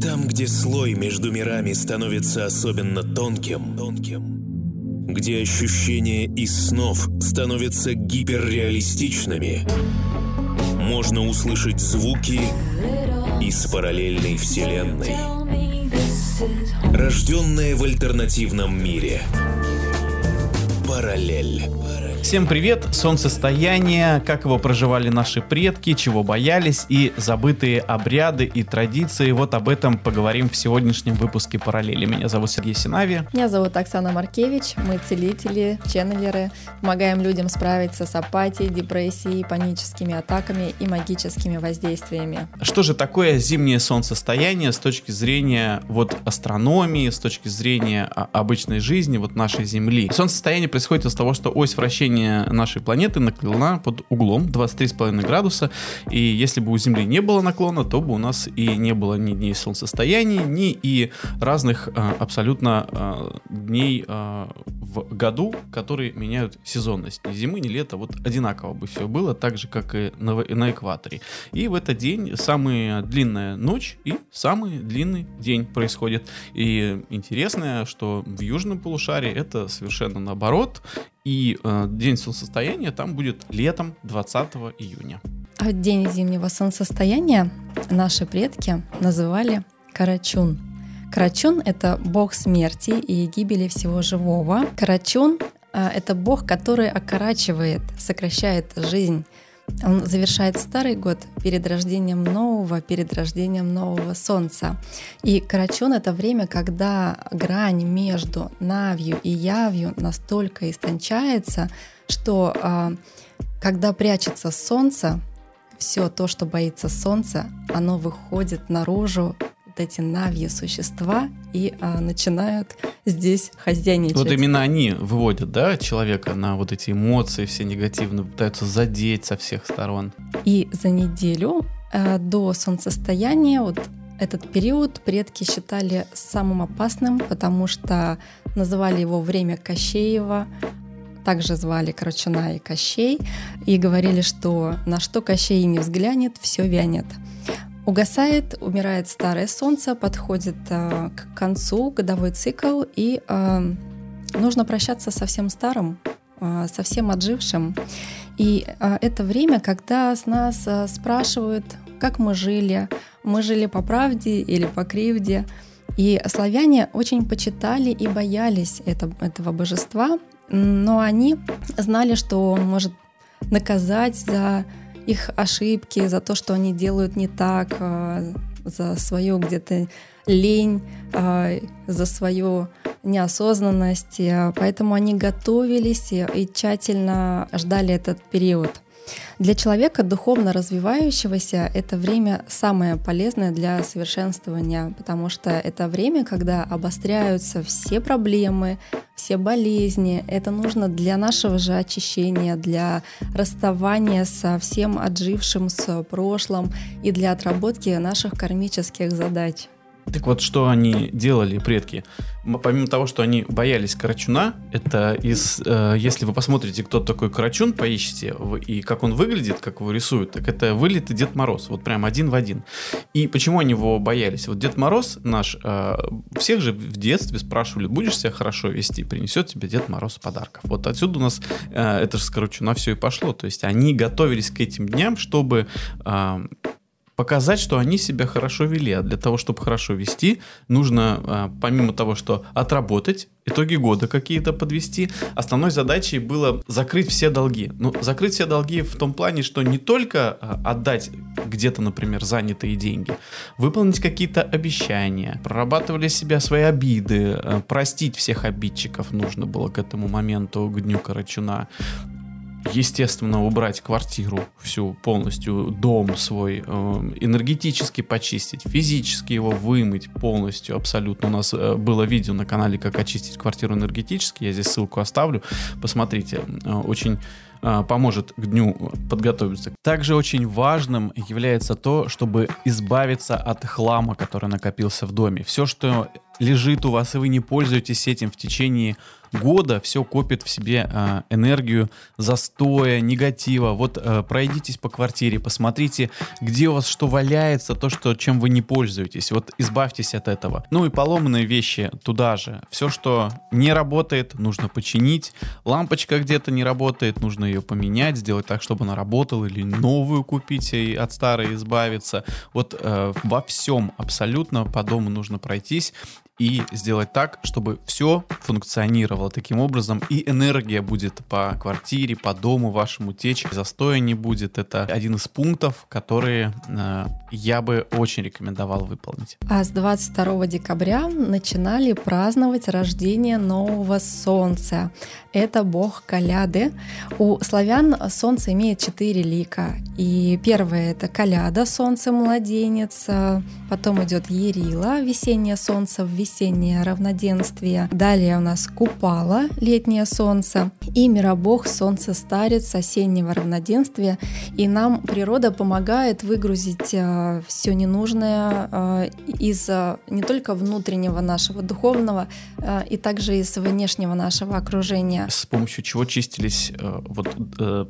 Там, где слой между мирами становится особенно тонким, тонким, где ощущения из снов становятся гиперреалистичными, можно услышать звуки из параллельной вселенной, рожденные в альтернативном мире. Параллель. Всем привет! Солнцестояние, как его проживали наши предки, чего боялись и забытые обряды и традиции. Вот об этом поговорим в сегодняшнем выпуске «Параллели». Меня зовут Сергей Синави. Меня зовут Оксана Маркевич. Мы целители, ченнелеры. Помогаем людям справиться с апатией, депрессией, паническими атаками и магическими воздействиями. Что же такое зимнее солнцестояние с точки зрения вот астрономии, с точки зрения а, обычной жизни вот нашей Земли? Солнцестояние происходит из того, что ось вращения вращение нашей планеты наклонена под углом 23,5 градуса, и если бы у Земли не было наклона, то бы у нас и не было ни дней солнцестояний, ни и разных а, абсолютно а, дней а, в году, которые меняют сезонность. Ни зимы, ни лета, вот одинаково бы все было, так же, как и на, на экваторе. И в этот день самая длинная ночь и самый длинный день происходит. И интересное, что в южном полушарии это совершенно наоборот, и э, день солнцестояния там будет летом 20 июня. А день зимнего солнцестояния наши предки называли Карачун. Карачун — это бог смерти и гибели всего живого. Карачун э, — это бог, который окорачивает, сокращает жизнь он завершает старый год перед рождением нового, перед рождением нового солнца. И Карачун — это время, когда грань между Навью и Явью настолько истончается, что а, когда прячется солнце, все то, что боится солнца, оно выходит наружу вот эти навьи существа и а, начинают здесь хозяйничать. Вот именно они выводят, да, человека на вот эти эмоции все негативные, пытаются задеть со всех сторон. И за неделю а, до солнцестояния вот этот период предки считали самым опасным, потому что называли его время Кощеева, также звали Крачуна и Кощей, и говорили, что на что Кощей не взглянет, все вянет. Угасает, умирает старое солнце, подходит э, к концу годовой цикл, и э, нужно прощаться со всем старым, э, со всем отжившим. И э, это время, когда с нас э, спрашивают, как мы жили, мы жили по правде или по кривде. И славяне очень почитали и боялись это, этого божества, но они знали, что он может наказать за их ошибки, за то, что они делают не так, а, за свою где-то лень, а, за свою неосознанность. Поэтому они готовились и тщательно ждали этот период. Для человека духовно развивающегося это время самое полезное для совершенствования, потому что это время, когда обостряются все проблемы, все болезни. Это нужно для нашего же очищения, для расставания со всем отжившим с прошлым и для отработки наших кармических задач. Так вот, что они делали, предки? Помимо того, что они боялись Карачуна, это из... Э, если вы посмотрите, кто такой Карачун, поищите, и как он выглядит, как его рисуют, так это вылитый Дед Мороз, вот прям один в один. И почему они его боялись? Вот Дед Мороз наш, э, всех же в детстве спрашивали, будешь себя хорошо вести, принесет тебе Дед Мороз подарков. Вот отсюда у нас э, это же с Карачуна все и пошло. То есть они готовились к этим дням, чтобы... Э, показать, что они себя хорошо вели. А для того, чтобы хорошо вести, нужно, а, помимо того, что отработать, итоги года какие-то подвести, основной задачей было закрыть все долги. Ну, закрыть все долги в том плане, что не только а, отдать где-то, например, занятые деньги, выполнить какие-то обещания, прорабатывали себя свои обиды, а, простить всех обидчиков нужно было к этому моменту, к Дню Карачуна, естественно, убрать квартиру всю полностью, дом свой, э, энергетически почистить, физически его вымыть полностью, абсолютно. У нас э, было видео на канале, как очистить квартиру энергетически, я здесь ссылку оставлю, посмотрите, э, очень поможет к дню подготовиться. Также очень важным является то, чтобы избавиться от хлама, который накопился в доме. Все, что лежит у вас, и вы не пользуетесь этим в течение года все копит в себе э, энергию застоя, негатива. Вот э, пройдитесь по квартире, посмотрите, где у вас что валяется, то, что, чем вы не пользуетесь. Вот избавьтесь от этого. Ну и поломанные вещи туда же. Все, что не работает, нужно починить. Лампочка где-то не работает, нужно ее поменять, сделать так, чтобы она работала, или новую купить и от старой избавиться. Вот э, во всем абсолютно по дому нужно пройтись и сделать так, чтобы все функционировало таким образом, и энергия будет по квартире, по дому вашему течь, застоя не будет. Это один из пунктов, которые э, я бы очень рекомендовал выполнить. А с 22 декабря начинали праздновать рождение нового солнца. Это бог Каляды. У славян солнце имеет четыре лика. И первое это Каляда, солнце младенец, потом идет Ерила, весеннее солнце в весеннее равноденствие. Далее у нас Купала, летнее солнце, и Миробог, солнце старец, осеннего равноденствия. И нам природа помогает выгрузить э, все ненужное э, из э, не только внутреннего нашего духовного, и также из внешнего нашего окружения. С помощью чего чистились вот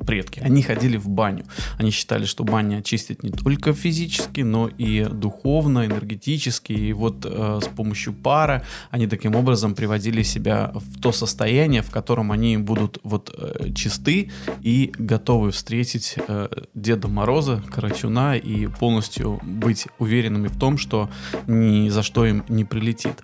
предки? Они ходили в баню. Они считали, что баня чистит не только физически, но и духовно, энергетически. И вот с помощью пара, они таким образом приводили себя в то состояние, в котором они будут вот э, чисты и готовы встретить э, Деда Мороза, Карачуна и полностью быть уверенными в том, что ни за что им не прилетит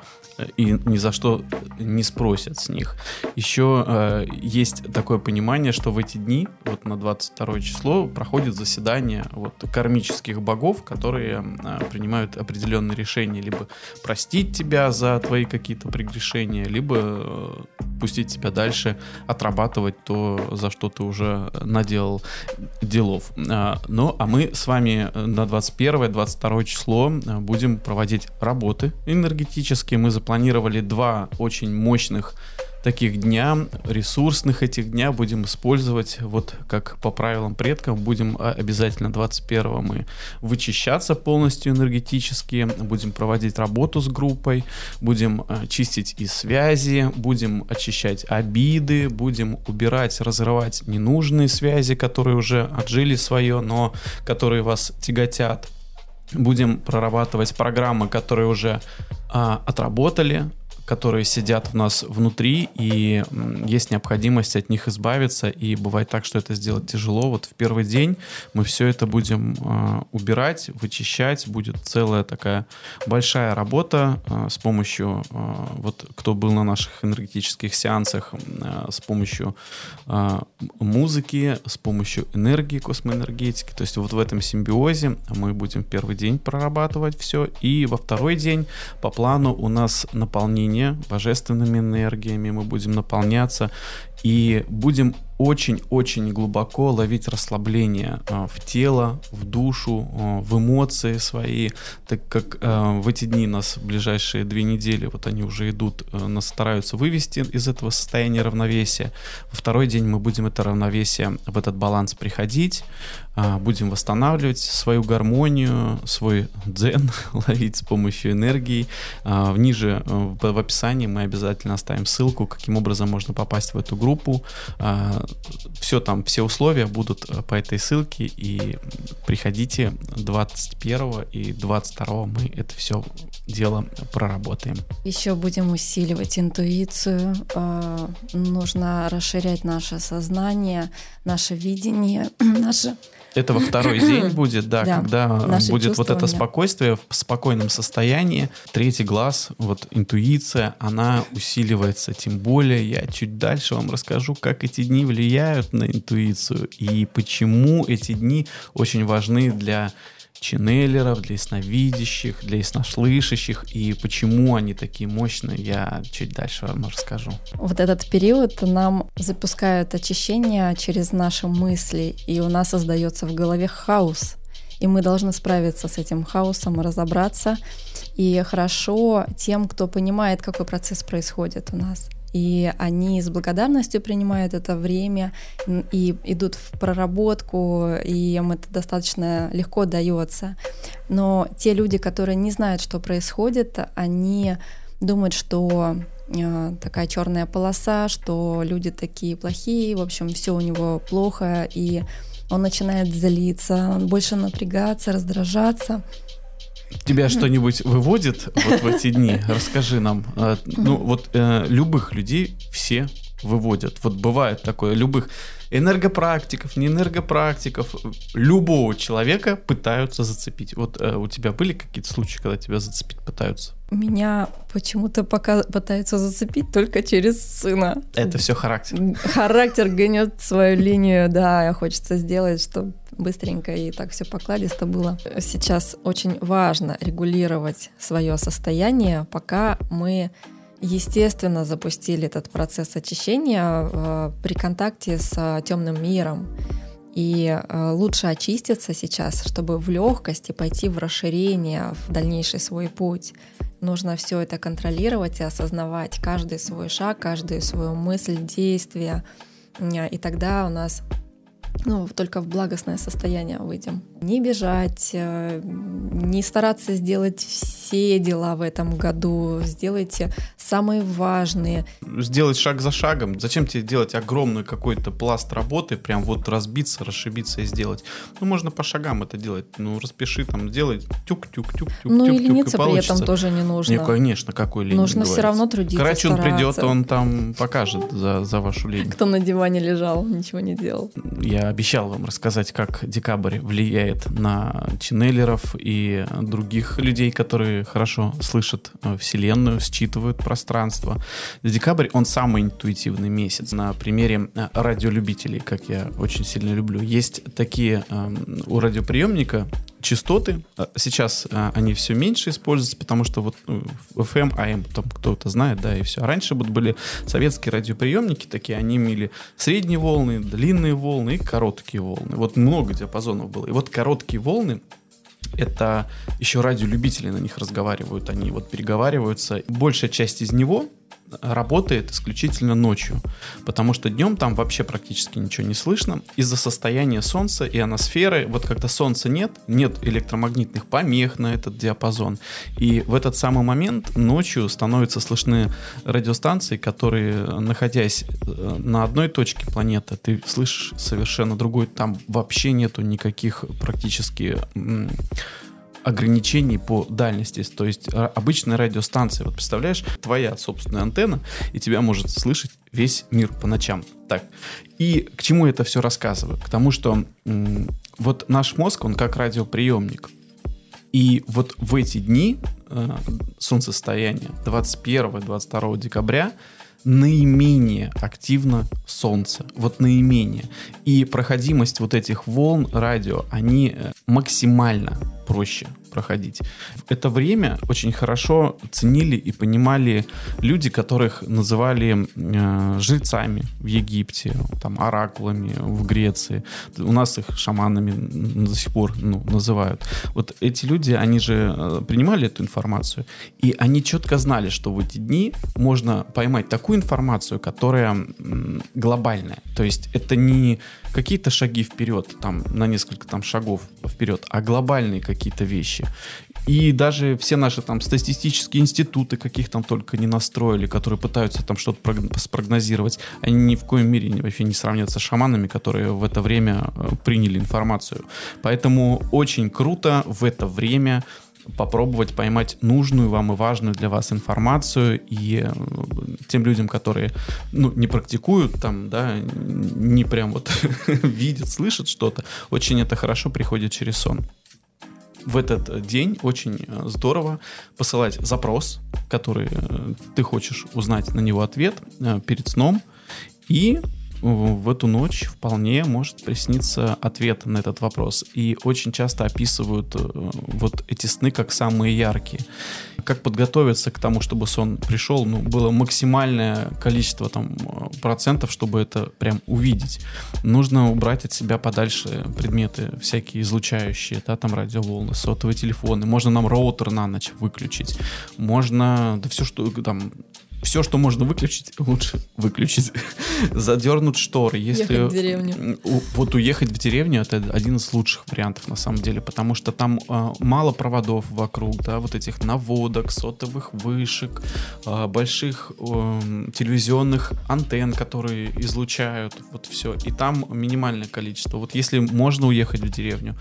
и ни за что не спросят с них. Еще э, есть такое понимание, что в эти дни, вот на 22 число, проходит заседание вот, кармических богов, которые э, принимают определенные решения, либо простить тебя за твои какие-то прегрешения, либо э, пустить тебя дальше отрабатывать то, за что ты уже наделал делов. Э, ну, а мы с вами на 21-22 число э, будем проводить работы энергетические. Мы запланировали два очень мощных таких дня, ресурсных этих дня. Будем использовать, вот как по правилам предков, будем а, обязательно 21 мы вычищаться полностью энергетически, будем проводить работу с группой, будем а, чистить и связи, будем очищать обиды, будем убирать, разрывать ненужные связи, которые уже отжили свое, но которые вас тяготят будем прорабатывать программы, которые уже а, отработали, которые сидят в нас внутри, и есть необходимость от них избавиться, и бывает так, что это сделать тяжело. Вот в первый день мы все это будем э, убирать, вычищать, будет целая такая большая работа э, с помощью, э, вот кто был на наших энергетических сеансах, с помощью музыки, с помощью энергии, космоэнергетики, то есть вот в этом симбиозе мы будем первый день прорабатывать все, и во второй день по плану у нас наполнение наполнение божественными энергиями, мы будем наполняться и будем очень-очень глубоко ловить расслабление э, в тело, в душу, э, в эмоции свои, так как э, в эти дни нас ближайшие две недели, вот они уже идут, нас стараются вывести из этого состояния равновесия. Во второй день мы будем это равновесие, в этот баланс приходить, будем восстанавливать свою гармонию, свой дзен, ловить с помощью энергии. Ниже в описании мы обязательно оставим ссылку, каким образом можно попасть в эту группу все там, все условия будут э, по этой ссылке, и приходите 21 и 22 мы это все дело проработаем. Еще будем усиливать интуицию, э, нужно расширять наше сознание, наше видение, наше это во второй день будет, да, да когда будет вот это спокойствие в спокойном состоянии. Третий глаз, вот интуиция, она усиливается. Тем более я чуть дальше вам расскажу, как эти дни влияют на интуицию и почему эти дни очень важны для ченнелеров, для ясновидящих, для яснослышащих, и почему они такие мощные, я чуть дальше вам расскажу. Вот этот период нам запускают очищение через наши мысли, и у нас создается в голове хаос, и мы должны справиться с этим хаосом, разобраться, и хорошо тем, кто понимает, какой процесс происходит у нас и они с благодарностью принимают это время и идут в проработку, и им это достаточно легко дается. Но те люди, которые не знают, что происходит, они думают, что э, такая черная полоса, что люди такие плохие, в общем, все у него плохо, и он начинает злиться, больше напрягаться, раздражаться. Тебя что-нибудь выводит вот в эти дни? Расскажи нам. Э, ну, вот э, любых людей все выводят. Вот бывает такое, любых энергопрактиков, не энергопрактиков, любого человека пытаются зацепить. Вот э, у тебя были какие-то случаи, когда тебя зацепить пытаются? Меня почему-то пока пытаются зацепить только через сына. Это все характер. Характер гонет свою линию, да, хочется сделать, чтобы быстренько и так все покладисто было. Сейчас очень важно регулировать свое состояние, пока мы естественно, запустили этот процесс очищения э, при контакте с э, темным миром. И э, лучше очиститься сейчас, чтобы в легкости пойти в расширение, в дальнейший свой путь. Нужно все это контролировать и осознавать каждый свой шаг, каждую свою мысль, действие. И тогда у нас ну, только в благостное состояние выйдем. Не бежать, э, не стараться сделать все дела в этом году, сделайте самые важные. Сделать шаг за шагом. Зачем тебе делать огромный какой-то пласт работы, прям вот разбиться, расшибиться и сделать? Ну, можно по шагам это делать. Ну, распиши там, сделай тюк-тюк-тюк-тюк. Ну, тюк, и лениться при этом тоже не нужно. Не, конечно, какой лень. Нужно все равно трудиться, Карачун стараться. придет, он там покажет за, за вашу лень. Кто на диване лежал, ничего не делал. Я обещал вам рассказать, как декабрь влияет на ченнелеров и других людей, которые хорошо слышат э, Вселенную, считывают пространство. Декабрь, он самый интуитивный месяц. На примере э, радиолюбителей, как я очень сильно люблю. Есть такие э, у радиоприемника частоты. Э, сейчас а, они все меньше используются, потому что вот ну, FM, AM, там кто-то знает, да, и все. А раньше вот были советские радиоприемники такие, они имели средние волны, длинные волны и короткие волны. Вот много диапазонов было. И вот короткие волны это еще радиолюбители на них разговаривают, они вот переговариваются. Большая часть из него работает исключительно ночью, потому что днем там вообще практически ничего не слышно из-за состояния Солнца и аносферы. Вот когда Солнца нет, нет электромагнитных помех на этот диапазон, и в этот самый момент ночью становятся слышны радиостанции, которые, находясь э, на одной точке планеты, ты слышишь совершенно другой, там вообще нету никаких практически ограничений по дальности. То есть а, обычная радиостанция, вот представляешь, твоя собственная антенна, и тебя может слышать весь мир по ночам. Так, и к чему это все рассказываю? К тому, что вот наш мозг, он как радиоприемник. И вот в эти дни э, солнцестояния 21-22 декабря наименее активно Солнце. Вот наименее. И проходимость вот этих волн радио, они э, максимально проще проходить. Это время очень хорошо ценили и понимали люди, которых называли э, жрецами в Египте, там, оракулами в Греции. У нас их шаманами до сих пор ну, называют. Вот эти люди, они же э, принимали эту информацию, и они четко знали, что в эти дни можно поймать такую информацию, которая глобальная. То есть это не какие-то шаги вперед, там, на несколько там шагов вперед, а глобальные какие-то вещи. И даже все наши там статистические институты, каких там только не настроили, которые пытаются там что-то спрогнозировать, они ни в коем мере вообще не сравнятся с шаманами, которые в это время э, приняли информацию. Поэтому очень круто в это время попробовать поймать нужную вам и важную для вас информацию и э, тем людям, которые ну, не практикуют там, да, не прям вот видят, слышат что-то, очень это хорошо приходит через сон. В этот день очень э, здорово посылать запрос, который э, ты хочешь узнать на него ответ перед сном, и в эту ночь вполне может присниться ответ на этот вопрос. И очень часто описывают э, вот эти сны как самые яркие. Как подготовиться к тому, чтобы сон пришел, ну, было максимальное количество там процентов, чтобы это прям увидеть. Нужно убрать от себя подальше предметы всякие излучающие, да, там радиоволны, сотовые телефоны. Можно нам роутер на ночь выключить. Можно, да все что, там, все, что можно выключить, лучше выключить. Задернуть шторы. Если Ехать в деревню. вот уехать в деревню это один из лучших вариантов на самом деле, потому что там а, мало проводов вокруг, да, вот этих наводок, сотовых вышек, а, больших эм, телевизионных антенн, которые излучают, вот все. И там минимальное количество. Вот если можно уехать в деревню,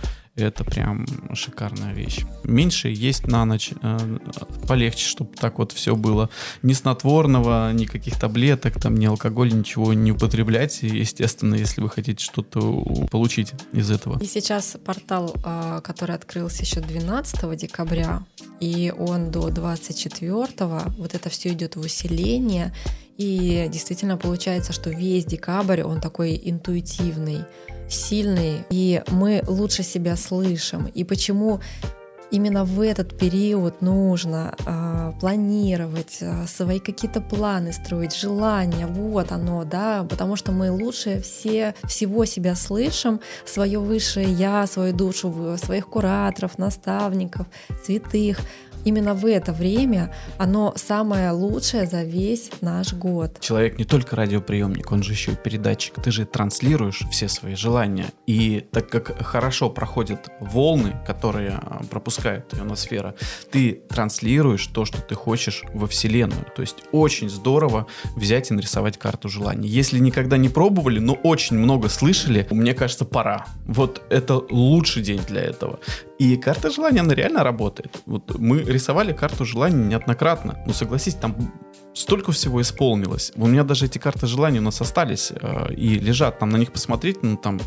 это прям шикарная вещь. Меньше есть на ночь, э, полегче, чтобы так вот все было. Ни снотворного, никаких таблеток, там, ни алкоголь, ничего не употреблять. Естественно, если вы хотите что-то получить из этого. И сейчас портал, а, который открылся еще 12 декабря, и он до 24, вот это все идет в усиление. И действительно получается, что весь декабрь, он такой интуитивный, сильный, и мы лучше себя слышим. И почему именно в этот период нужно а, планировать а, свои какие-то планы строить, желания, вот оно, да, потому что мы лучше все, всего себя слышим, свое высшее я, свою душу, своих кураторов, наставников, святых. Именно в это время оно самое лучшее за весь наш год. Человек не только радиоприемник, он же еще и передатчик. Ты же транслируешь все свои желания. И так как хорошо проходят волны, которые а, пропускает ионосфера, ты транслируешь то, что ты хочешь во Вселенную. То есть очень здорово взять и нарисовать карту желаний. Если никогда не пробовали, но очень много слышали, мне кажется, пора. Вот это лучший день для этого. И карта желаний, она реально работает. Вот мы рисовали карту желаний неоднократно. Ну, согласись, там столько всего исполнилось. У меня даже эти карты желаний у нас остались э, и лежат. Там на них посмотреть, ну, там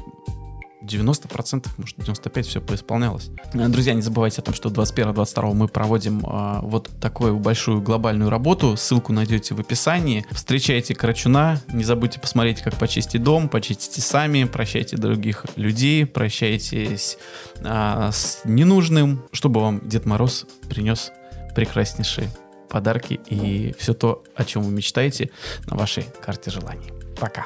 90%, может 95% все поисполнялось. Э, Друзья, не забывайте о том, что 21-22 мы проводим э, вот такую большую глобальную работу. Ссылку найдете в описании. Встречайте Карачуна. Не забудьте посмотреть, как почистить дом. Почистите сами. Прощайте других людей. Прощайтесь э, с ненужным, чтобы вам Дед Мороз принес прекраснейшие подарки и все то, о чем вы мечтаете на вашей карте желаний. Пока.